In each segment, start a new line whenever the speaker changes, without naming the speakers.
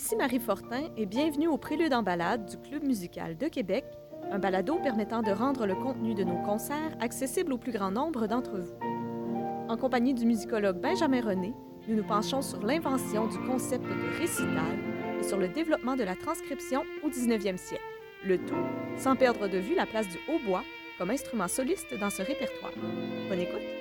Ici Marie Fortin et bienvenue au Prélude en balade du Club musical de Québec, un balado permettant de rendre le contenu de nos concerts accessible au plus grand nombre d'entre vous. En compagnie du musicologue Benjamin René, nous nous penchons sur l'invention du concept de récital et sur le développement de la transcription au 19e siècle. Le tout sans perdre de vue la place du hautbois comme instrument soliste dans ce répertoire. Bonne écoute!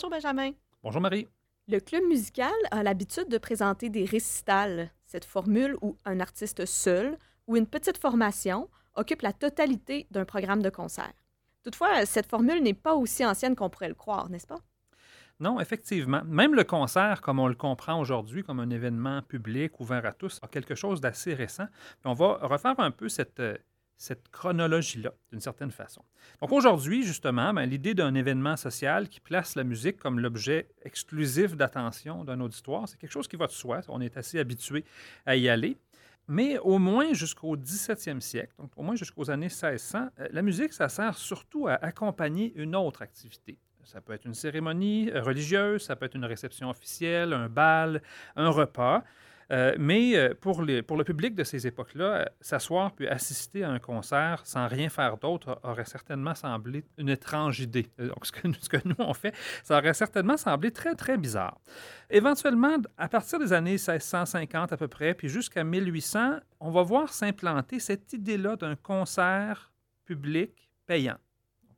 Bonjour Benjamin.
Bonjour Marie.
Le club musical a l'habitude de présenter des récitals, cette formule où un artiste seul ou une petite formation occupe la totalité d'un programme de concert. Toutefois, cette formule n'est pas aussi ancienne qu'on pourrait le croire, n'est-ce pas?
Non, effectivement. Même le concert, comme on le comprend aujourd'hui, comme un événement public ouvert à tous, a quelque chose d'assez récent. on va refaire un peu cette, euh, cette chronologie-là, d'une certaine façon. Donc aujourd'hui, justement, ben, l'idée d'un événement social qui place la musique comme l'objet exclusif d'attention d'un auditoire, c'est quelque chose qui va de soi. On est assez habitué à y aller. Mais au moins jusqu'au 17e siècle, donc au moins jusqu'aux années 1600, euh, la musique, ça sert surtout à accompagner une autre activité. Ça peut être une cérémonie religieuse, ça peut être une réception officielle, un bal, un repas. Euh, mais euh, pour, le public de ces époques-là, euh, s'asseoir puis assister à un concert sans rien faire d'autre aurait certainement semblé une étrange idée. Donc, ce que, ce nous on fait, ça aurait certainement semblé très, très bizarre. Éventuellement, à partir des années 1650 à peu près, puis jusqu'à 1800, on va voir s'implanter cette idée-là d'un concert public payant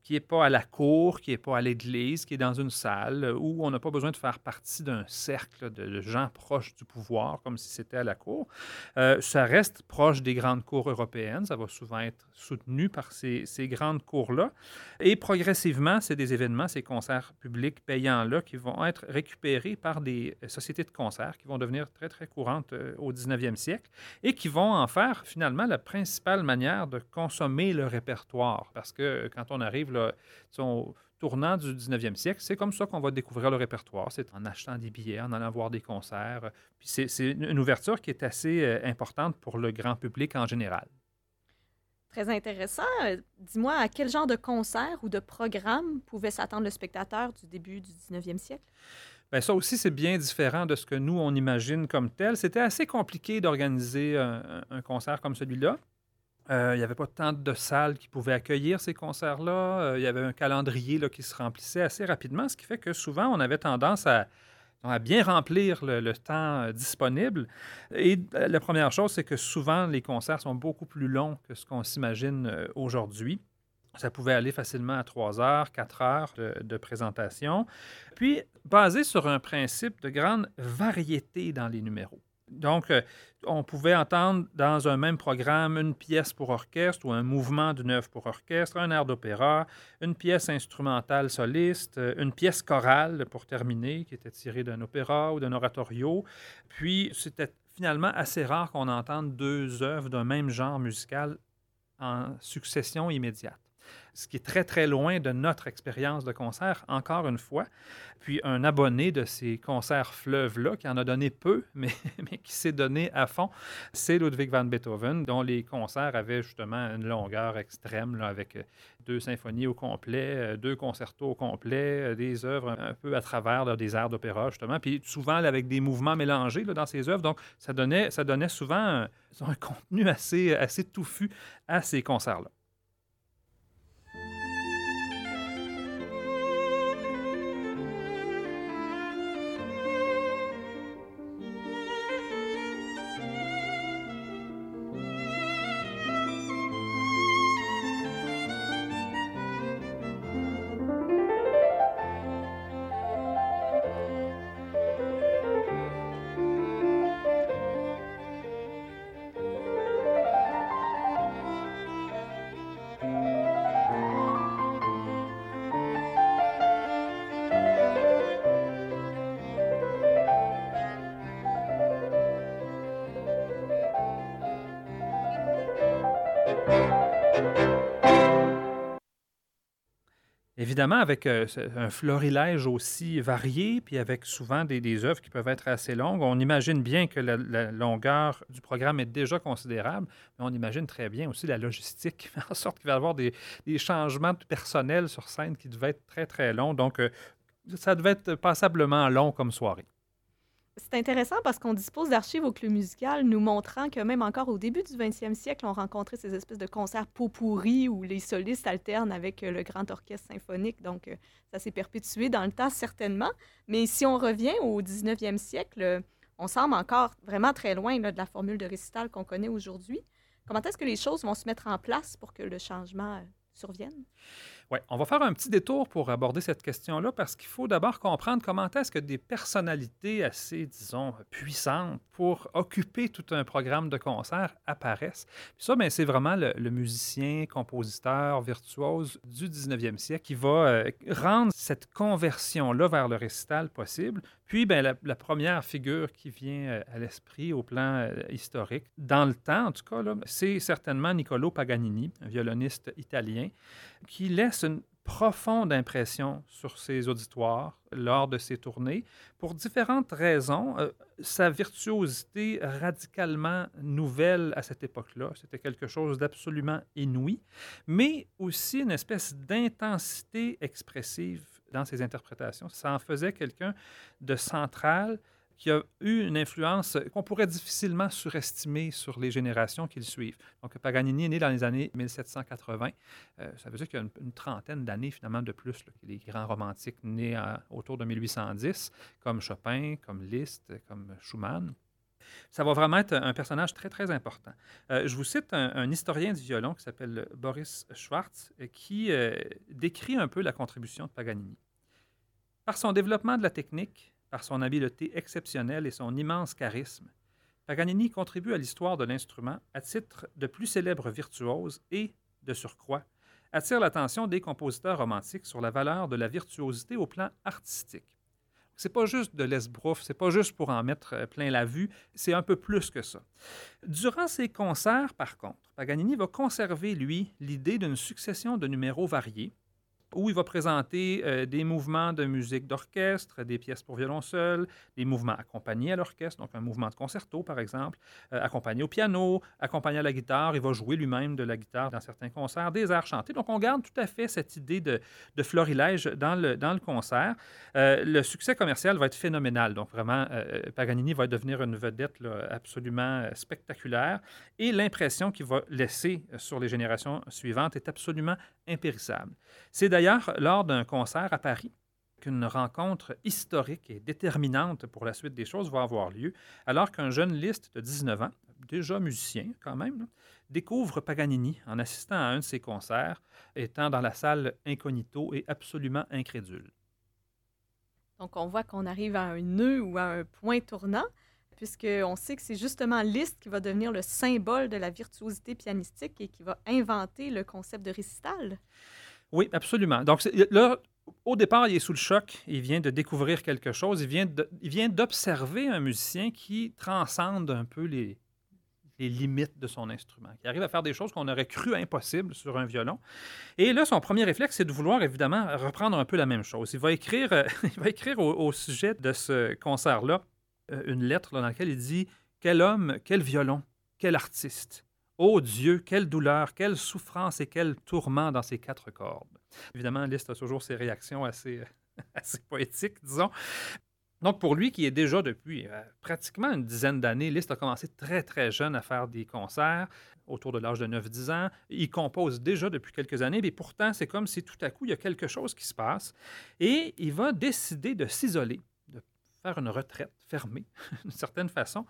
qui n'est pas à la cour, qui n'est pas à l'église, qui est dans une salle euh, où on n'a pas besoin de faire partie d'un cercle de gens proches du pouvoir, comme si c'était à la cour. Euh, ça reste proche des grandes cours européennes. Ça va souvent être soutenu par ces, ces grandes cours-là. Et progressivement, c'est des événements, ces concerts publics payants-là, qui vont être récupérés par des sociétés de concerts qui vont devenir très, très courantes euh, au 19e siècle et qui vont en faire finalement la principale manière de consommer le répertoire. Parce que quand on arrive là, au tournant du 19e siècle, c'est comme ça qu'on va découvrir le répertoire. C'est en achetant des billets, en allant voir des concerts. Puis c'est une ouverture qui est assez euh, importante pour le grand public en général.
Très intéressant. Dis-moi, à quel genre de concert ou de programme pouvait s'attendre le spectateur du début du 19e siècle?
Bien, ça aussi, c'est bien différent de ce que nous, on imagine comme tel. C'était assez compliqué d'organiser un, concert comme celui-là. Euh, il n'y avait pas tant de salles qui pouvaient accueillir ces concerts-là. Euh, il y avait un calendrier qui se remplissait assez rapidement, ce qui fait que souvent, on avait tendance à, bien remplir le, temps euh, disponible. Et la première chose, c'est que souvent, les concerts sont beaucoup plus longs que ce qu'on s'imagine aujourd'hui. Ça pouvait aller facilement à 3 heures, 4 heures de, présentation. Puis, basé sur un principe de grande variété dans les numéros. Donc, euh, on pouvait entendre dans un même programme une pièce pour orchestre ou un mouvement d'une œuvre pour orchestre, un air d'opéra, une pièce instrumentale soliste, euh, une pièce chorale pour terminer, qui était tirée d'un opéra ou d'un oratorio. Puis, c'était finalement assez rare qu'on entende deux œuvres d'un même genre musical en succession immédiate ce qui est très, très loin de notre expérience de concert, encore une fois. Puis un abonné de ces concerts fleuves-là, qui en a donné peu, mais, qui s'est donné à fond, c'est Ludwig van Beethoven, dont les concerts avaient justement une longueur extrême, avec euh, deux symphonies au complet, euh, deux concertos au complet, euh, des œuvres un peu à travers des airs d'opéra, justement, puis souvent avec des mouvements mélangés dans ces œuvres. Donc, ça donnait, ça donnait souvent un, un contenu assez, assez touffu à ces concerts-là. Évidemment, avec euh, un florilège aussi varié, puis avec souvent des, des œuvres qui peuvent être assez longues, on imagine bien que la, longueur du programme est déjà considérable, mais on imagine très bien aussi la logistique qui fait en sorte qu'il va y avoir des, des changements de personnel sur scène qui devaient être très, très longs. Donc, euh, ça devait être passablement long comme soirée.
C'est intéressant parce qu'on dispose d'archives au Club musical nous montrant que même encore au début du 20e siècle, on rencontrait ces espèces de concerts pot pourris où les solistes alternent avec euh, le grand orchestre symphonique. Donc, euh, ça s'est perpétué dans le temps, certainement. Mais si on revient au 19e siècle, euh, on semble encore vraiment très loin de la formule de récital qu'on connaît aujourd'hui. Comment est-ce que les choses vont se mettre en place pour que le changement survienne?
On va faire un petit détour pour aborder cette question-là parce qu'il faut d'abord comprendre comment est-ce que des personnalités assez, disons, puissantes pour occuper tout un programme de concert apparaissent. Puis ça, ben, c'est vraiment le, le musicien, compositeur, virtuose du 19e siècle qui va euh, rendre cette conversion-là vers le récital possible. Puis, ben, la, première figure qui vient euh, à l'esprit au plan euh, historique, dans le temps en tout cas, c'est certainement Niccolo Paganini, un violoniste italien, qui laisse une profonde impression sur ses auditoires lors de ses tournées pour différentes raisons. Euh, sa virtuosité radicalement nouvelle à cette époque-là, c'était quelque chose d'absolument inouï, mais aussi une espèce d'intensité expressive dans ses interprétations. Ça en faisait quelqu'un de central qui a eu une influence qu'on pourrait difficilement surestimer sur les générations qui le suivent. Donc, Paganini est né dans les années 1780. Euh, ça veut dire qu'il y a une, une trentaine d'années, finalement, de plus les grands romantiques nés à- autour de 1810, comme Chopin, comme Liszt, comme Schumann. Ça va vraiment être un personnage très, très important. Euh, je vous cite un, historien du violon qui s'appelle Boris Schwartz, qui euh, décrit un peu la contribution de Paganini. Par son développement de la technique, par son habileté exceptionnelle et son immense charisme, Paganini contribue à l'histoire de l'instrument à titre de plus célèbre virtuose et, de surcroît, attire l'attention des compositeurs romantiques sur la valeur de la virtuosité au plan artistique. C'est pas juste de l'esbrouf, c'est pas juste pour en mettre euh, plein la vue, c'est un peu plus que ça. Durant ses concerts, par contre, Paganini va conserver, lui, l'idée d'une succession de numéros variés, où il va présenter euh, des mouvements de musique d'orchestre, des pièces pour violon seul, des mouvements accompagnés à l'orchestre, donc un mouvement de concerto par exemple, euh, accompagné au piano, accompagné à la guitare. Il va jouer lui-même de la guitare dans certains concerts, des airs chantés. Donc on garde tout à fait cette idée de, de florilège dans le, dans le concert. Euh, le succès commercial va être phénoménal. Donc vraiment, euh, Paganini va devenir une vedette absolument spectaculaire et l'impression qu'il va laisser sur les générations suivantes est absolument impérissable. C'est d'ailleurs lors d'un concert à Paris qu'une rencontre historique et déterminante pour la suite des choses va avoir lieu, alors qu'un jeune Liszt de 19 ans, déjà musicien quand même, découvre Paganini en assistant à un de ses concerts, étant dans la salle incognito et absolument incrédule.
Donc, on voit qu'on arrive à un nœud ou à un point tournant, puisqu'on sait que c'est justement Liszt qui va devenir le symbole de la virtuosité pianistique et qui va inventer le concept de récital.
Oui, absolument. Donc là, au départ, il est sous le choc, il vient de découvrir quelque chose, il vient d'observer un musicien qui transcende un peu les, limites de son instrument, qui arrive à faire des choses qu'on aurait cru impossibles sur un violon. Et là, son premier réflexe, c'est de vouloir évidemment reprendre un peu la même chose. Il va écrire, euh, il va écrire au, sujet de ce concert-là euh, une lettre dans laquelle il dit Quel homme, quel violon, quel artiste. Ô Dieu, quelle douleur, quelle souffrance et quel tourment dans ces quatre cordes. Évidemment, Liszt a toujours ses réactions assez, assez poétiques, disons. Donc, pour lui, qui est déjà depuis euh, pratiquement une dizaine d'années, Liszt a commencé très, très jeune à faire des concerts, autour de l'âge de 9-10 ans. Il compose déjà depuis quelques années, mais pourtant, c'est comme si tout à coup, il y a quelque chose qui se passe. Et il va décider de s'isoler, de faire une retraite fermée, d'une certaine façon,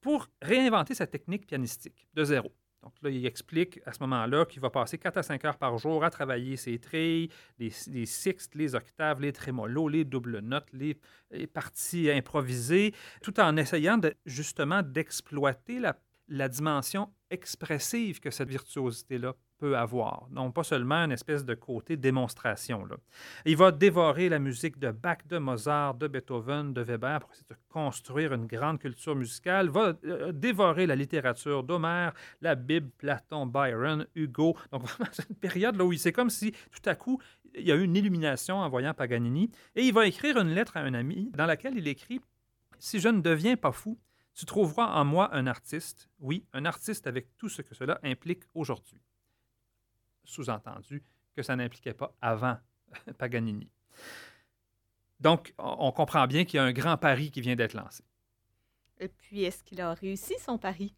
pour réinventer sa technique pianistique de zéro. Donc là, il explique à ce moment-là qu'il va passer 4 à 5 heures par jour à travailler ses trilles, les, les sixtes, les octaves, les trémolos, les doubles notes, les, les parties improvisées, tout en essayant justement d'exploiter la, la dimension expressive que cette virtuosité-là avoir, non pas seulement une espèce de côté démonstration. Il va dévorer la musique de Bach, de Mozart, de Beethoven, de Weber pour essayer de construire une grande culture musicale, va euh, dévorer la littérature d'Homère, la Bible, Platon, Byron, Hugo. Donc vraiment, c'est une période là où c'est comme si tout à coup, il y a eu une illumination en voyant Paganini, et il va écrire une lettre à un ami dans laquelle il écrit Si je ne deviens pas fou, tu trouveras en moi un artiste, oui, un artiste avec tout ce que cela implique aujourd'hui. Sous-entendu que ça n'impliquait pas avant Paganini. Donc, on comprend bien qu'il y a un grand pari qui vient d'être lancé.
Et puis, est-ce qu'il a réussi son pari?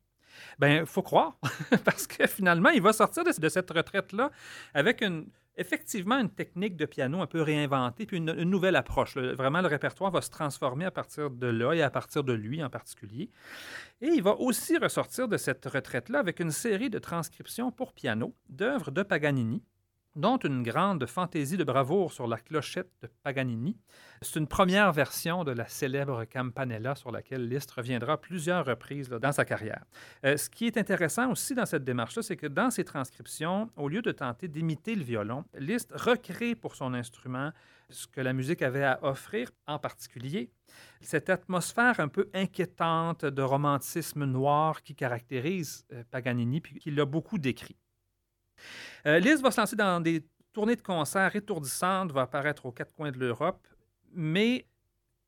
Bien, il faut croire, parce que finalement, il va sortir de, de cette retraite-là avec une, effectivement une technique de piano un peu réinventée, puis une, nouvelle approche. vraiment, le répertoire va se transformer à partir de là et à partir de lui en particulier. Et il va aussi ressortir de cette retraite-là avec une série de transcriptions pour piano d'œuvres de Paganini, dont une grande fantaisie de bravoure sur la clochette de Paganini. C'est une première version de la célèbre Campanella sur laquelle Liszt reviendra plusieurs reprises dans sa carrière. Euh, ce qui est intéressant aussi dans cette démarche-là, c'est que dans ses transcriptions, au lieu de tenter d'imiter le violon, Liszt recrée pour son instrument ce que la musique avait à offrir, en particulier cette atmosphère un peu inquiétante de romantisme noir qui caractérise euh, Paganini, puis qu'il a beaucoup décrit. Euh, Liz va se lancer dans des tournées de concerts étourdissantes, va apparaître aux quatre coins de l'Europe, mais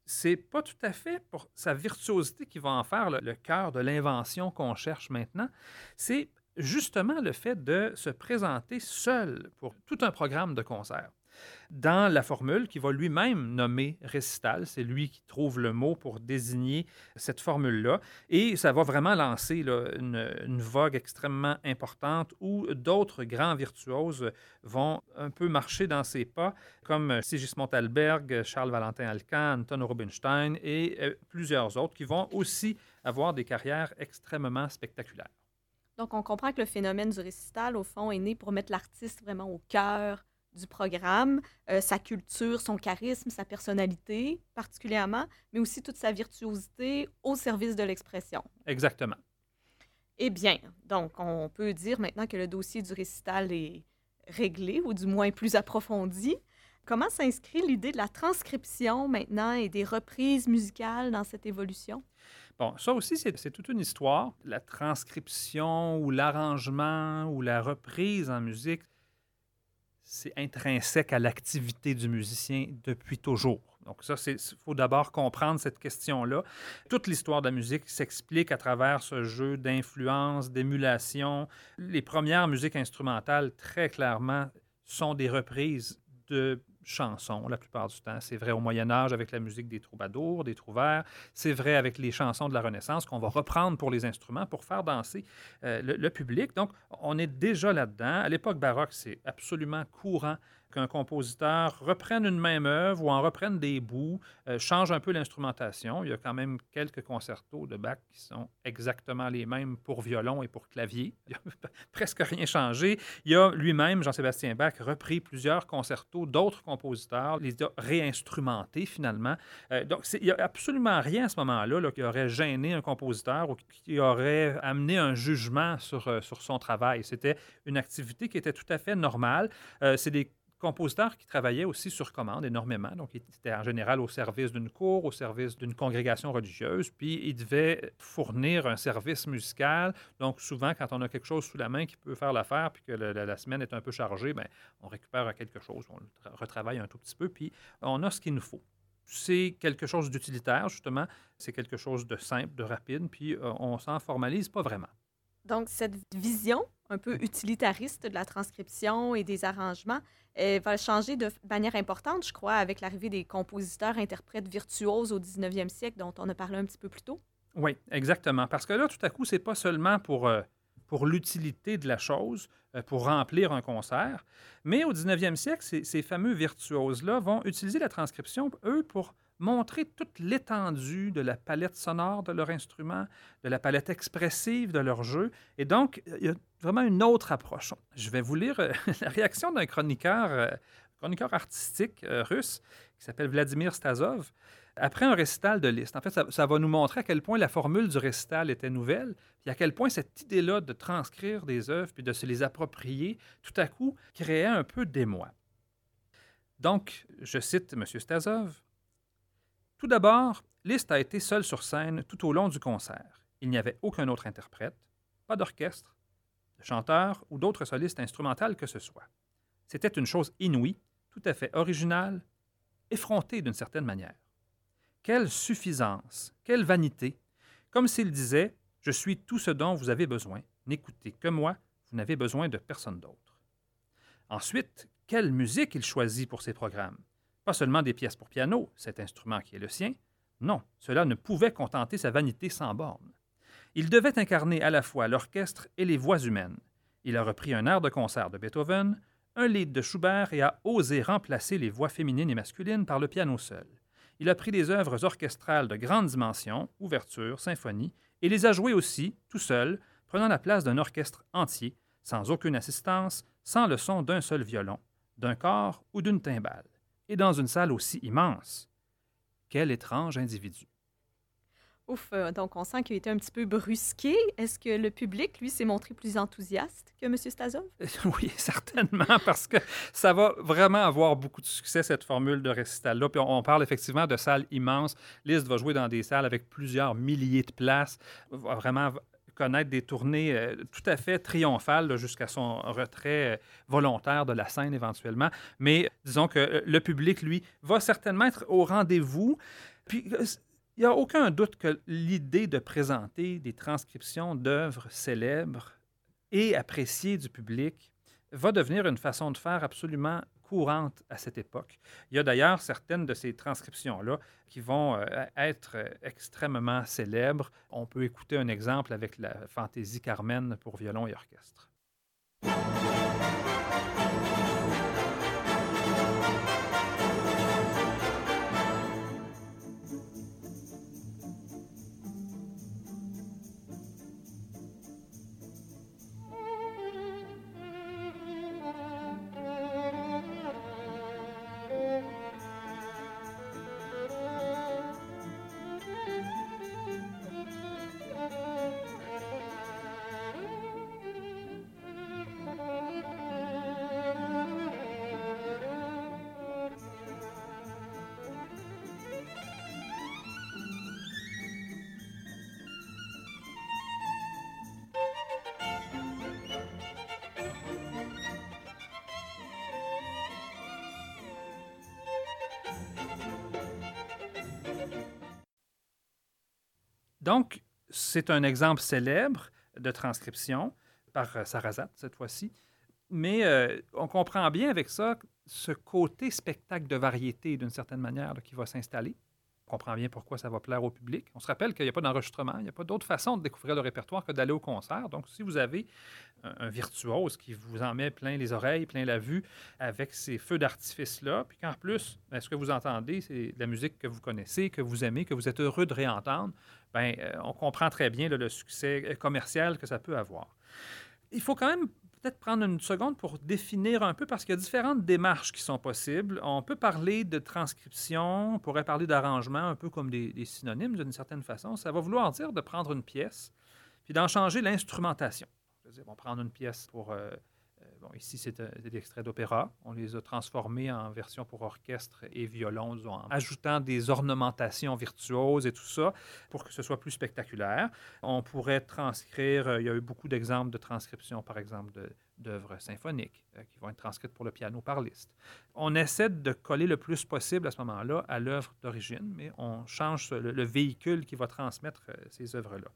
c'est pas tout à fait pour sa virtuosité qui va en faire le, le cœur de l'invention qu'on cherche maintenant. C'est justement le fait de se présenter seul pour tout un programme de concerts dans la formule qui va lui-même nommer récital. C'est lui qui trouve le mot pour désigner cette formule-là. Et ça va vraiment lancer une, une, vogue extrêmement importante où d'autres grands virtuoses vont un peu marcher dans ses pas, comme Sigismund Alberg, Charles Valentin Alcan, Anton Rubinstein et euh, plusieurs autres qui vont aussi avoir des carrières extrêmement spectaculaires.
Donc, on comprend que le phénomène du récital, au fond, est né pour mettre l'artiste vraiment au cœur du programme, euh, sa culture, son charisme, sa personnalité particulièrement, mais aussi toute sa virtuosité au service de l'expression.
Exactement.
Eh bien, donc on peut dire maintenant que le dossier du récital est réglé, ou du moins plus approfondi. Comment s'inscrit l'idée de la transcription maintenant et des reprises musicales dans cette évolution?
Bon, ça aussi, c'est toute une histoire. La transcription ou l'arrangement ou la reprise en musique, c'est intrinsèque à l'activité du musicien depuis toujours. Donc ça, il faut d'abord comprendre cette question-là. Toute l'histoire de la musique s'explique à travers ce jeu d'influence, d'émulation. Les premières musiques instrumentales, très clairement, sont des reprises de chansons la plupart du temps. C'est vrai au Moyen Âge avec la musique des troubadours, des trouvères. C'est vrai avec les chansons de la Renaissance qu'on va reprendre pour les instruments pour faire danser euh, le, public. Donc, on est déjà là-dedans. À l'époque baroque, c'est absolument courant qu'un compositeur reprenne une même œuvre ou en reprenne des bouts, euh, change un peu l'instrumentation. Il y a quand même quelques concertos de Bach qui sont exactement les mêmes pour violon et pour clavier. Il n'y a presque rien changé. Il a lui-même, Jean-Sébastien Bach, repris plusieurs concertos d'autres compositeurs, les a réinstrumentés finalement. Euh, donc, il n'y a absolument rien à ce moment-là là, qui aurait gêné un compositeur ou qui aurait amené un jugement sur, euh, sur son travail. C'était une activité qui était tout à fait normale. C'est des compositeur qui travaillait aussi sur commande énormément. Donc, il était en général au service d'une cour, au service d'une congrégation religieuse, puis il devait fournir un service musical. Donc, souvent, quand on a quelque chose sous la main qui peut faire l'affaire, puis que la, semaine est un peu chargée, bien, on récupère quelque chose, on le retravaille un tout petit peu, puis on a ce qu'il nous faut. C'est quelque chose d'utilitaire, justement. C'est quelque chose de simple, de rapide, puis euh, on s'en formalise pas vraiment.
Donc, cette vision un peu utilitariste de la transcription et des arrangements va changer de manière importante, je crois, avec l'arrivée des compositeurs, interprètes virtuoses au 19e siècle, dont on a parlé un petit peu plus tôt.
Oui, exactement. Parce que là, tout à coup, c'est pas seulement pour, euh, pour l'utilité de la chose, euh, pour remplir un concert, mais au 19e siècle, ces, ces fameux virtuoses-là vont utiliser la transcription, eux, pour montrer toute l'étendue de la palette sonore de leur instrument, de la palette expressive de leur jeu. Et donc, il y a vraiment une autre approche. Je vais vous lire euh, la réaction d'un chroniqueur, euh, chroniqueur artistique euh, russe qui s'appelle Vladimir Stazov. Après un récital de Liszt, en fait, ça, va nous montrer à quel point la formule du récital était nouvelle, puis à quel point cette idée-là de transcrire des œuvres puis de se les approprier, tout à coup, créait un peu d'émoi. Donc, je cite M. Stazov. Tout d'abord, Liszt a été seul sur scène tout au long du concert. Il n'y avait aucun autre interprète, pas d'orchestre, de chanteur ou d'autres solistes instrumentales que ce soit. C'était une chose inouïe, tout à fait originale, effrontée d'une certaine manière. Quelle suffisance, quelle vanité, comme s'il disait Je suis tout ce dont vous avez besoin, n'écoutez que moi, vous n'avez besoin de personne d'autre. Ensuite, quelle musique il choisit pour ses programmes. Pas seulement des pièces pour piano, cet instrument qui est le sien. Non, cela ne pouvait contenter sa vanité sans borne. Il devait incarner à la fois l'orchestre et les voix humaines. Il a repris un air de concert de Beethoven, un lied de Schubert et a osé remplacer les voix féminines et masculines par le piano seul. Il a pris des œuvres orchestrales de grande dimension, ouverture, symphonie, et les a jouées aussi, tout seul, prenant la place d'un orchestre entier, sans aucune assistance, sans le son d'un seul violon, d'un corps ou d'une timbale, et dans une salle aussi immense. Quel étrange individu.
Ouf, euh, donc on sent qu'il a été un petit peu brusqué. Est-ce que le public, lui, s'est montré plus enthousiaste que M. Stazov?
Oui, certainement, parce que ça va vraiment avoir beaucoup de succès, cette formule de récital-là. Puis on, parle effectivement de salles immenses. Liszt va jouer dans des salles avec plusieurs milliers de places, va vraiment connaître des tournées euh, tout à fait triomphales jusqu'à son retrait euh, volontaire de la scène éventuellement. Mais disons que le public, lui, va certainement être au rendez-vous. Puis il n'y a aucun doute que l'idée de présenter des transcriptions d'œuvres célèbres et appréciées du public va devenir une façon de faire absolument courante à cette époque. Il y a d'ailleurs certaines de ces transcriptions-là qui vont euh, être euh, extrêmement célèbres. On peut écouter un exemple avec la fantaisie Carmen pour violon et orchestre. Donc, c'est un exemple célèbre de transcription par euh, Sarrazat cette fois-ci. Mais euh, on comprend bien avec ça ce côté spectacle de variété, d'une certaine manière, qui va s'installer. On comprend bien pourquoi ça va plaire au public. On se rappelle qu'il n'y a pas d'enregistrement, il n'y a pas d'autre façon de découvrir le répertoire que d'aller au concert. Donc, si vous avez un, virtuose qui vous en met plein les oreilles, plein la vue avec ces feux d'artifice-là, puis qu'en plus, ben, ce que vous entendez, c'est de la musique que vous connaissez, que vous aimez, que vous êtes heureux de réentendre, bien, euh, on comprend très bien le succès commercial que ça peut avoir. Il faut quand même peut-être prendre une seconde pour définir un peu, parce qu'il y a différentes démarches qui sont possibles. On peut parler de transcription, on pourrait parler d'arrangement, un peu comme des, synonymes d'une certaine façon. Ça va vouloir dire de prendre une pièce, puis d'en changer l'instrumentation. On va prendre une pièce pour euh, Ici, c'est des extraits d'opéra. On les a transformés en version pour orchestre et violon, en ajoutant des ornementations virtuoses et tout ça pour que ce soit plus spectaculaire. On pourrait transcrire, euh, il y a eu beaucoup d'exemples de transcription, par exemple, de, d'œuvres symphoniques euh, qui vont être transcrites pour le piano par liste. On essaie de coller le plus possible à ce moment-là à l'œuvre d'origine, mais on change le, véhicule qui va transmettre euh, ces œuvres-là.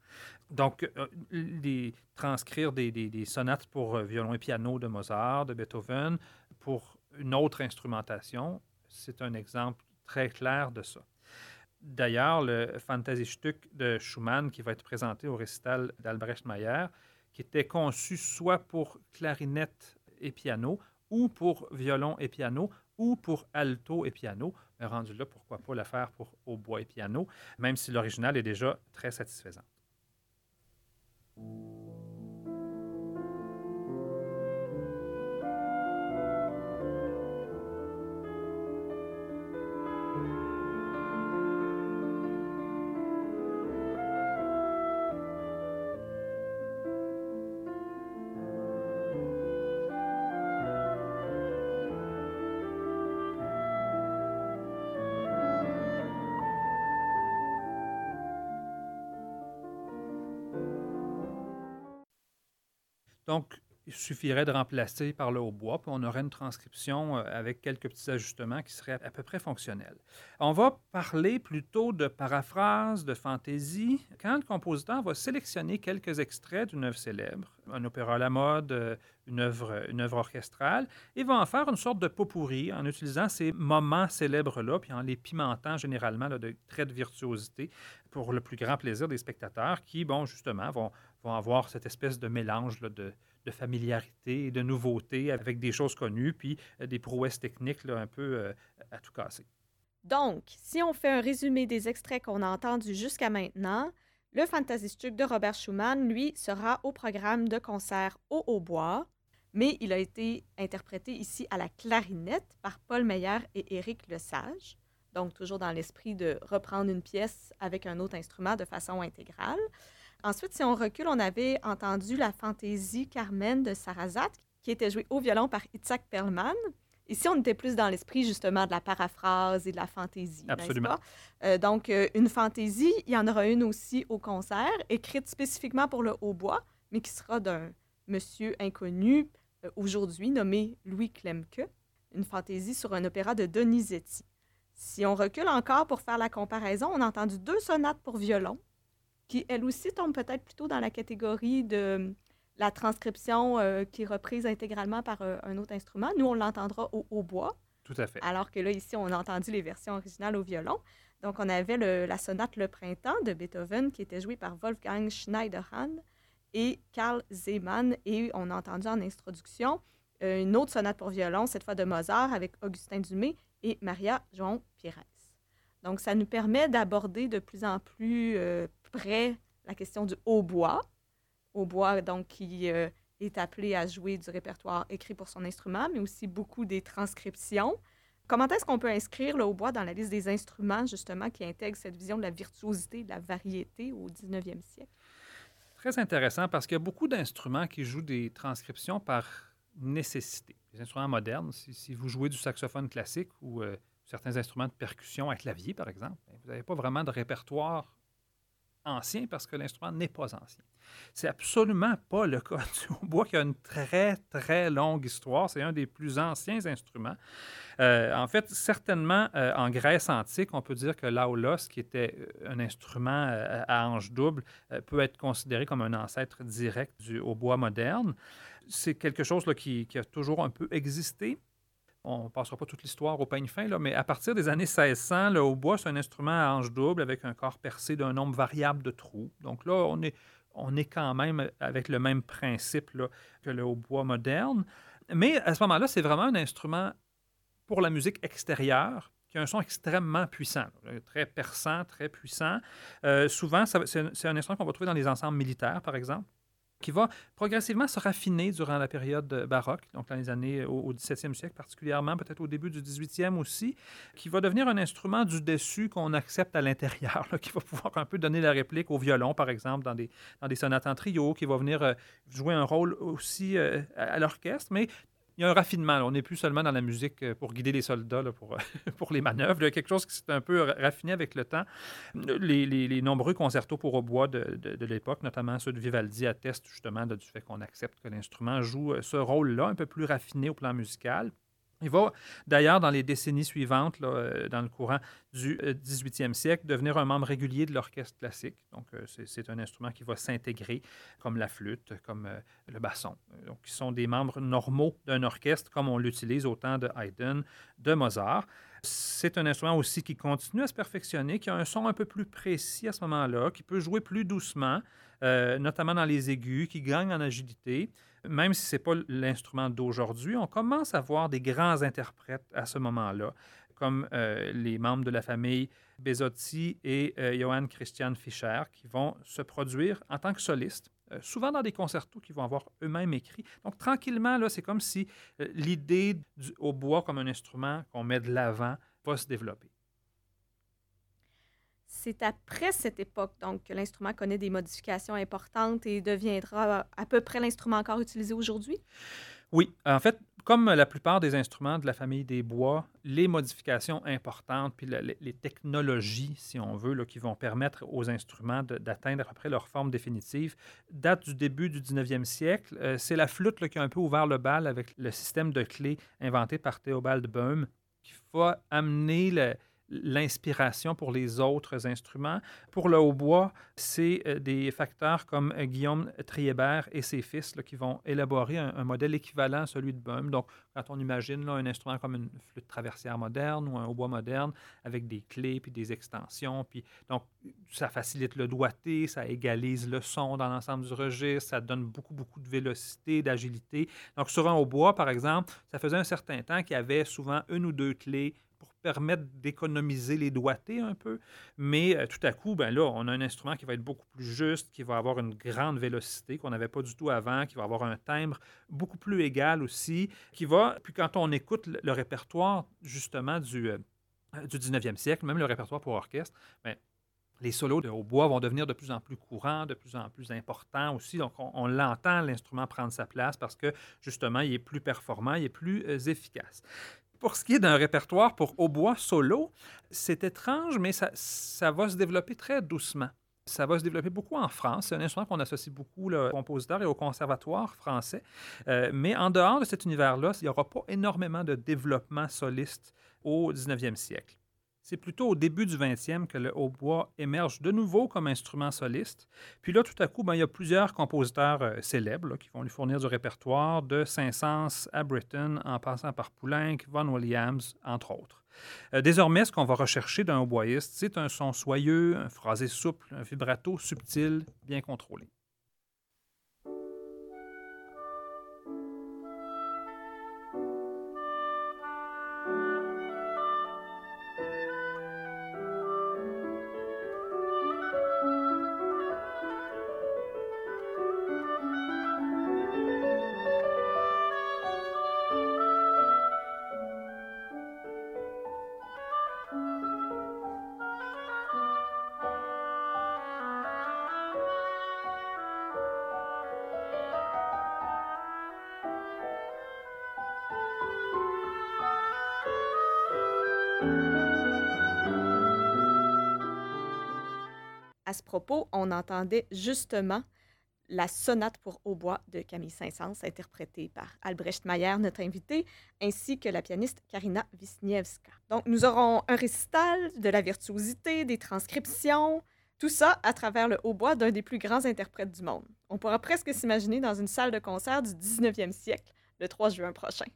Donc, euh, transcrire des, sonates pour violon et piano de Mozart, de Beethoven, pour une autre instrumentation, c'est un exemple très clair de ça. D'ailleurs, le Stück de Schumann, qui va être présenté au récital d'Albrecht Mayer, qui était conçu soit pour clarinette et piano, ou pour violon et piano, ou pour alto et piano. Mais rendu là, pourquoi pas le faire pour hautbois et piano, même si l'original est déjà très satisfaisant. Donc, il suffirait de remplacer par le hautbois, puis on aurait une transcription euh, avec quelques petits ajustements qui seraient à peu près fonctionnels. On va parler plutôt de paraphrase, de fantaisie, quand le compositeur va sélectionner quelques extraits d'une œuvre célèbre, un opéra à la mode, euh, une œuvre, une œuvre orchestrale, et va en faire une sorte de pot pourri en utilisant ces moments célèbres-là, puis en les pimentant généralement de traits de virtuosité pour le plus grand plaisir des spectateurs qui, bon, justement, vont, vont avoir cette espèce de mélange de familiarité et de nouveauté avec des choses connues, puis euh, des prouesses techniques un peu euh, à tout casser.
Donc, si on fait un résumé des extraits qu'on a entendus jusqu'à maintenant, le Fantasy de Robert Schumann, lui, sera au programme de concert au hautbois, mais il a été interprété ici à la clarinette par Paul Meyer et Éric Lesage, donc toujours dans l'esprit de reprendre une pièce avec un autre instrument de façon intégrale. Ensuite, si on recule, on avait entendu la fantaisie Carmen de Sarrazat, qui était jouée au violon par Itzhak Perlman. Ici, on était plus dans l'esprit justement de la paraphrase et de la fantaisie.
Absolument.
Euh, donc, euh, une fantaisie, il y en aura une aussi au concert, écrite spécifiquement pour le hautbois, mais qui sera d'un monsieur inconnu euh, aujourd'hui nommé Louis Klemke, une fantaisie sur un opéra de Donizetti. Si on recule encore pour faire la comparaison, on a entendu deux sonates pour violon qui elle aussi tombe peut-être plutôt dans la catégorie de la transcription euh, qui est reprise intégralement par euh, un autre instrument. Nous, on l'entendra au hautbois.
Tout à fait.
Alors que là, ici, on a entendu les versions originales au violon. Donc, on avait la sonate Le Printemps de Beethoven qui était jouée par Wolfgang Schneiderhan et Karl Zeemann. Et on a entendu en introduction euh, une autre sonate pour violon, cette fois de Mozart, avec Augustin Dumay et Maria João Pires. Donc, ça nous permet d'aborder de plus en plus près la question du hautbois. Hautbois, donc, qui euh, est appelé à jouer du répertoire écrit pour son instrument, mais aussi beaucoup des transcriptions. Comment est-ce qu'on peut inscrire le hautbois dans la liste des instruments, justement, qui intègre cette vision de la virtuosité, de la variété au 19e siècle?
Très intéressant parce qu'il y a beaucoup d'instruments qui jouent des transcriptions par nécessité. Les instruments modernes, si, vous jouez du saxophone classique ou euh, certains instruments de percussion à clavier, par exemple, ben, vous n'avez pas vraiment de répertoire ancien parce que l'instrument n'est pas ancien. C'est absolument pas le cas du hautbois qui a une très, très longue histoire. C'est un des plus anciens instruments. Euh, en fait, certainement, euh, en Grèce antique, on peut dire que l'aolos, qui était euh, un instrument à hanche double, peut être considéré comme un ancêtre direct du hautbois moderne. C'est quelque chose qui, a toujours un peu existé, on ne passera pas toute l'histoire au peigne fin, là, mais à partir des années 1600, le hautbois, c'est un instrument à hanche double avec un corps percé d'un nombre variable de trous. Donc là, on est, on est quand même avec le même principe que le hautbois moderne. Mais à ce moment-là, c'est vraiment un instrument pour la musique extérieure qui a un son extrêmement puissant, très perçant, très puissant. Euh, souvent, c'est un instrument qu'on va trouver dans les ensembles militaires, par exemple qui va progressivement se raffiner durant la période baroque, donc dans les années au, 17e siècle particulièrement, peut-être au début du 18e aussi, qui va devenir un instrument du dessus qu'on accepte à l'intérieur, qui va pouvoir un peu donner la réplique au violon, par exemple, dans des, dans des sonates en trio, qui va venir euh, jouer un rôle aussi euh, à l'orchestre, mais il y a un raffinement. On n'est plus seulement dans la musique euh, pour guider les soldats pour, pour les manœuvres. Il y a quelque chose qui s'est un peu raffiné avec le temps. Les, nombreux concertos pour hautbois de, de, l'époque, notamment ceux de Vivaldi, attestent justement du fait qu'on accepte que l'instrument joue euh, ce rôle-là, un peu plus raffiné au plan musical. Il va d'ailleurs, dans les décennies suivantes, euh, dans le courant du 18e euh, siècle, devenir un membre régulier de l'orchestre classique. Donc, euh, c'est un instrument qui va s'intégrer comme la flûte, comme le basson. Donc, qui sont des membres normaux d'un orchestre, comme on l'utilise au temps de Haydn, de Mozart. C'est un instrument aussi qui continue à se perfectionner, qui a un son un peu plus précis à ce moment-là, qui peut jouer plus doucement, notamment dans les aigus, qui gagne en agilité même si ce n'est pas l'instrument d'aujourd'hui, on commence à voir des grands interprètes à ce moment-là, comme euh, les membres de la famille Bezotti et euh, Johann Christian Fischer, qui vont se produire en tant que solistes, euh, souvent dans des concertos qu'ils vont avoir eux-mêmes écrits. Donc, tranquillement, là, c'est comme si l'idée au bois comme un instrument qu'on met de l'avant va se développer.
C'est après cette époque donc que l'instrument connaît des modifications importantes et deviendra à peu près l'instrument encore utilisé aujourd'hui?
Oui, en fait, Comme la plupart des instruments de la famille des bois, les modifications importantes, puis les technologies, si on veut, qui vont permettre aux instruments d'atteindre à peu près leur forme définitive, datent du début du 19e siècle. Euh, c'est la flûte qui a un peu ouvert le bal avec le système de clés inventé par Théobald Böhm, qui va amener le, l'inspiration pour les autres instruments. Pour le hautbois, c'est euh, des facteurs comme euh, Guillaume Triébert et ses fils qui vont élaborer un, modèle équivalent à celui de Böhm. Donc, quand on imagine un instrument comme une flûte traversière moderne ou un hautbois moderne avec des clés puis des extensions, puis donc ça facilite le doigté, ça égalise le son dans l'ensemble du registre, ça donne beaucoup, beaucoup de vélocité, d'agilité. Donc, sur un hautbois, par exemple, ça faisait un certain temps qu'il y avait souvent une ou deux clés permettre d'économiser les doigtés un peu. Mais euh, tout à coup, ben là, on a un instrument qui va être beaucoup plus juste, qui va avoir une grande vélocité qu'on n'avait pas du tout avant, qui va avoir un timbre beaucoup plus égal aussi, qui va, puis quand on écoute le, répertoire justement du, euh, du 19e siècle, même le répertoire pour orchestre, ben, les solos de hautbois vont devenir de plus en plus courants, de plus en plus importants aussi. Donc, on, l'entend, l'instrument prendre sa place parce que, justement, il est plus performant, il est plus euh, efficace. Pour ce qui est d'un répertoire pour hautbois solo, c'est étrange, mais ça, va se développer très doucement. Ça va se développer beaucoup en France. C'est un instrument qu'on associe beaucoup aux compositeurs et au conservatoire français. Euh, mais en dehors de cet univers-là, il n'y aura pas énormément de développement soliste au 19e siècle. C'est plutôt au début du 20e que le hautbois émerge de nouveau comme instrument soliste. Puis là, tout à coup, ben, il y a plusieurs compositeurs euh, célèbres qui vont lui fournir du répertoire, de Saint-Saëns à Britten, en passant par Poulenc, Vaughan Williams, entre autres. Euh, désormais, ce qu'on va rechercher d'un hautboyiste, c'est un son soyeux, un phrasé souple, un vibrato subtil, bien contrôlé.
À ce propos, on entendait justement la sonate pour hautbois de Camille Saint-Saëns, interprétée par Albrecht Mayer, notre invité, ainsi que la pianiste Karina Wisniewska. Donc, nous aurons un récital de la virtuosité, des transcriptions, tout ça à travers le hautbois d'un des plus grands interprètes du monde. On pourra presque s'imaginer dans une salle de concert du 19e siècle, le 3 juin prochain.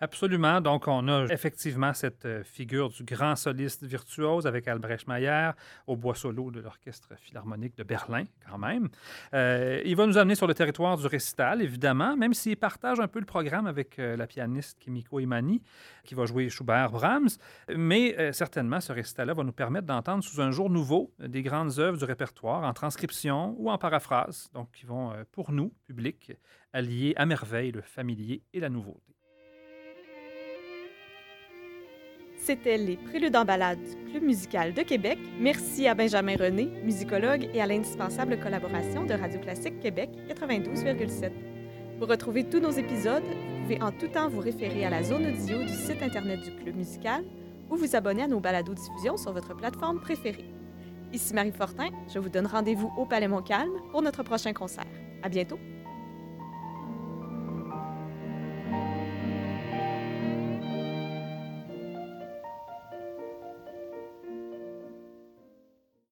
Absolument. Donc, on a effectivement cette euh, figure du grand soliste virtuose avec Albrecht Mayer au bois solo de l'Orchestre philharmonique de Berlin, quand même. Euh, il va nous amener sur le territoire du récital, évidemment, même s'il partage un peu le programme avec euh, la pianiste Kimiko Imani, qui va jouer Schubert, Brahms. Mais certainement, ce récital-là va nous permettre d'entendre sous un jour nouveau des grandes œuvres du répertoire en transcription ou en paraphrase, donc qui vont, pour nous, public, allier à merveille le familier et la nouveauté.
C'était les Préludes en balade du Club musical de Québec. Merci à Benjamin René, musicologue, et à l'indispensable collaboration de Radio Classique Québec 92,7. Pour retrouver tous nos épisodes, vous pouvez en tout temps vous référer à la zone audio du site Internet du Club musical ou vous abonner à nos balados-diffusions sur votre plateforme préférée. Ici Marie Fortin, je vous donne rendez-vous au Palais Montcalm pour notre prochain concert. À bientôt!